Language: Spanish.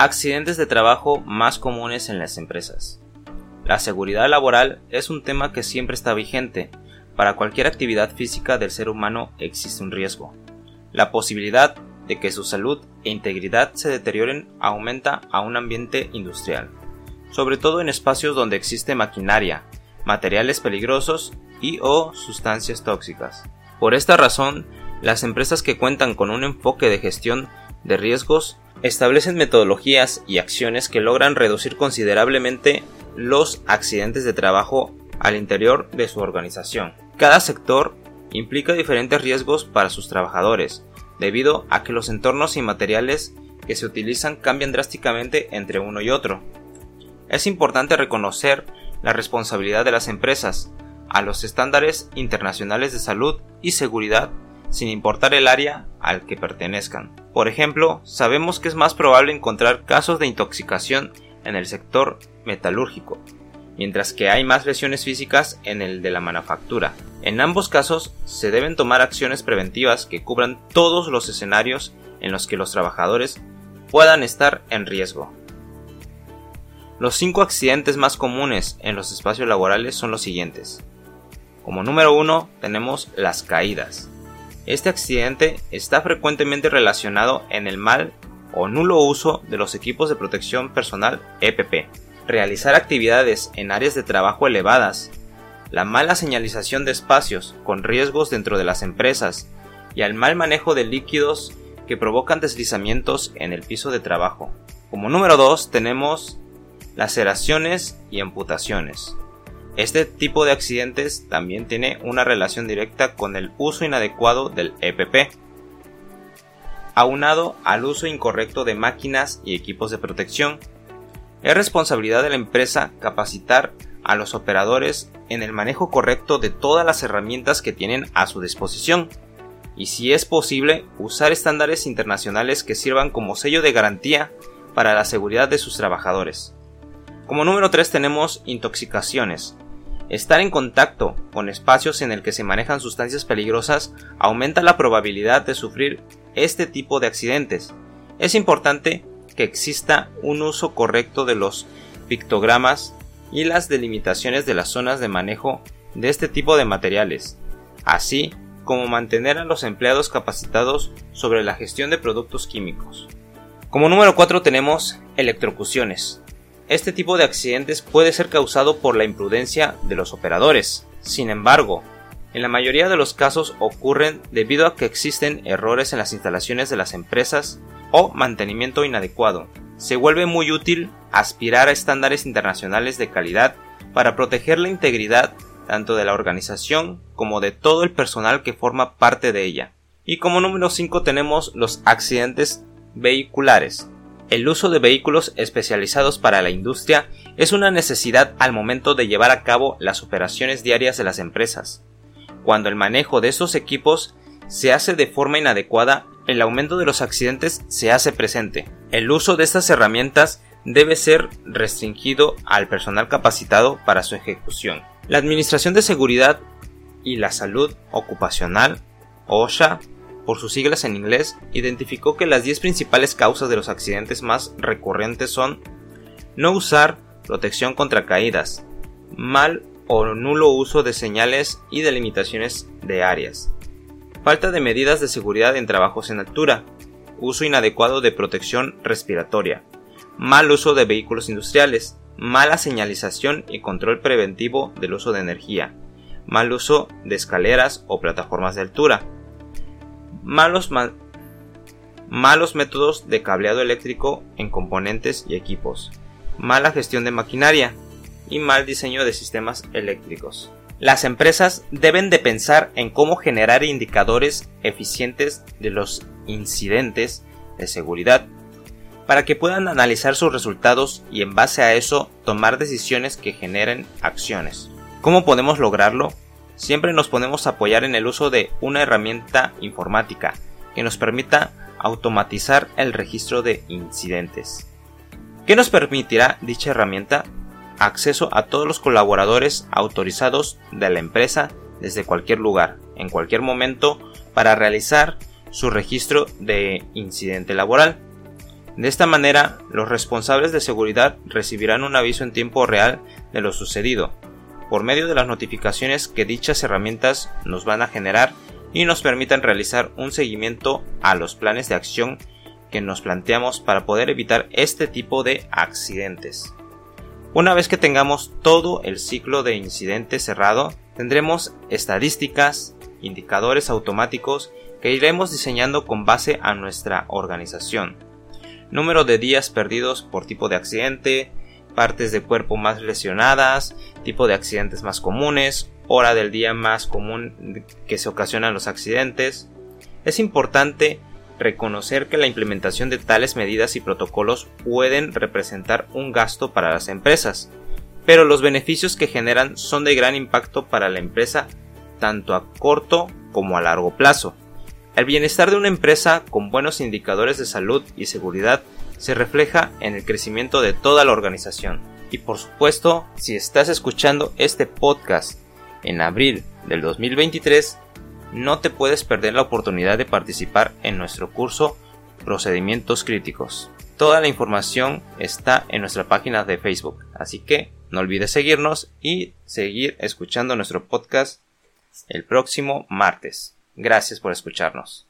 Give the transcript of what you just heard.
Accidentes de trabajo más comunes en las empresas. La seguridad laboral es un tema que siempre está vigente. Para cualquier actividad física del ser humano existe un riesgo. La posibilidad de que su salud e integridad se deterioren aumenta a un ambiente industrial, sobre todo en espacios donde existe maquinaria, materiales peligrosos y o sustancias tóxicas. Por esta razón, las empresas que cuentan con un enfoque de gestión de riesgos establecen metodologías y acciones que logran reducir considerablemente los accidentes de trabajo al interior de su organización. Cada sector implica diferentes riesgos para sus trabajadores, debido a que los entornos y materiales que se utilizan cambian drásticamente entre uno y otro. Es importante reconocer la responsabilidad de las empresas a los estándares internacionales de salud y seguridad sin importar el área al que pertenezcan. Por ejemplo, sabemos que es más probable encontrar casos de intoxicación en el sector metalúrgico, mientras que hay más lesiones físicas en el de la manufactura. En ambos casos se deben tomar acciones preventivas que cubran todos los escenarios en los que los trabajadores puedan estar en riesgo. Los cinco accidentes más comunes en los espacios laborales son los siguientes. Como número uno tenemos las caídas. Este accidente está frecuentemente relacionado en el mal o nulo uso de los equipos de protección personal EPP, realizar actividades en áreas de trabajo elevadas, la mala señalización de espacios con riesgos dentro de las empresas y al mal manejo de líquidos que provocan deslizamientos en el piso de trabajo. Como número 2 tenemos laceraciones y amputaciones. Este tipo de accidentes también tiene una relación directa con el uso inadecuado del EPP, aunado al uso incorrecto de máquinas y equipos de protección. Es responsabilidad de la empresa capacitar a los operadores en el manejo correcto de todas las herramientas que tienen a su disposición y si es posible usar estándares internacionales que sirvan como sello de garantía para la seguridad de sus trabajadores. Como número 3 tenemos intoxicaciones. Estar en contacto con espacios en el que se manejan sustancias peligrosas aumenta la probabilidad de sufrir este tipo de accidentes. Es importante que exista un uso correcto de los pictogramas y las delimitaciones de las zonas de manejo de este tipo de materiales, así como mantener a los empleados capacitados sobre la gestión de productos químicos. Como número 4 tenemos electrocuciones. Este tipo de accidentes puede ser causado por la imprudencia de los operadores. Sin embargo, en la mayoría de los casos ocurren debido a que existen errores en las instalaciones de las empresas o mantenimiento inadecuado. Se vuelve muy útil aspirar a estándares internacionales de calidad para proteger la integridad tanto de la organización como de todo el personal que forma parte de ella. Y como número 5 tenemos los accidentes vehiculares. El uso de vehículos especializados para la industria es una necesidad al momento de llevar a cabo las operaciones diarias de las empresas. Cuando el manejo de estos equipos se hace de forma inadecuada, el aumento de los accidentes se hace presente. El uso de estas herramientas debe ser restringido al personal capacitado para su ejecución. La Administración de Seguridad y la Salud Ocupacional, OSHA, por sus siglas en inglés, identificó que las 10 principales causas de los accidentes más recurrentes son no usar protección contra caídas, mal o nulo uso de señales y delimitaciones de áreas, falta de medidas de seguridad en trabajos en altura, uso inadecuado de protección respiratoria, mal uso de vehículos industriales, mala señalización y control preventivo del uso de energía, mal uso de escaleras o plataformas de altura, malos, malos métodos de cableado eléctrico en componentes y equipos, mala gestión de maquinaria y mal diseño de sistemas eléctricos. Las empresas deben de pensar en cómo generar indicadores eficientes de los incidentes de seguridad para que puedan analizar sus resultados y en base a eso tomar decisiones que generen acciones. ¿Cómo podemos lograrlo? Siempre nos podemos apoyar en el uso de una herramienta informática que nos permita automatizar el registro de incidentes. ¿Qué nos permitirá dicha herramienta? Acceso a todos los colaboradores autorizados de la empresa desde cualquier lugar, en cualquier momento, para realizar su registro de incidente laboral. De esta manera, los responsables de seguridad recibirán un aviso en tiempo real de lo sucedido, por medio de las notificaciones que dichas herramientas nos van a generar y nos permitan realizar un seguimiento a los planes de acción que nos planteamos para poder evitar este tipo de accidentes. Una vez que tengamos todo el ciclo de incidente cerrado, tendremos estadísticas, indicadores automáticos que iremos diseñando con base a nuestra organización. Número de días perdidos por tipo de accidente, partes de cuerpo más lesionadas, tipo de accidentes más comunes, hora del día más común que se ocasionan los accidentes. Es importante reconocer que la implementación de tales medidas y protocolos pueden representar un gasto para las empresas, pero los beneficios que generan son de gran impacto para la empresa tanto a corto como a largo plazo. El bienestar de una empresa con buenos indicadores de salud y seguridad se refleja en el crecimiento de toda la organización. Y por supuesto, si estás escuchando este podcast en abril del 2023, no te puedes perder la oportunidad de participar en nuestro curso Procedimientos Críticos. Toda la información está en nuestra página de Facebook, así que no olvides seguirnos y seguir escuchando nuestro podcast el próximo martes. Gracias por escucharnos.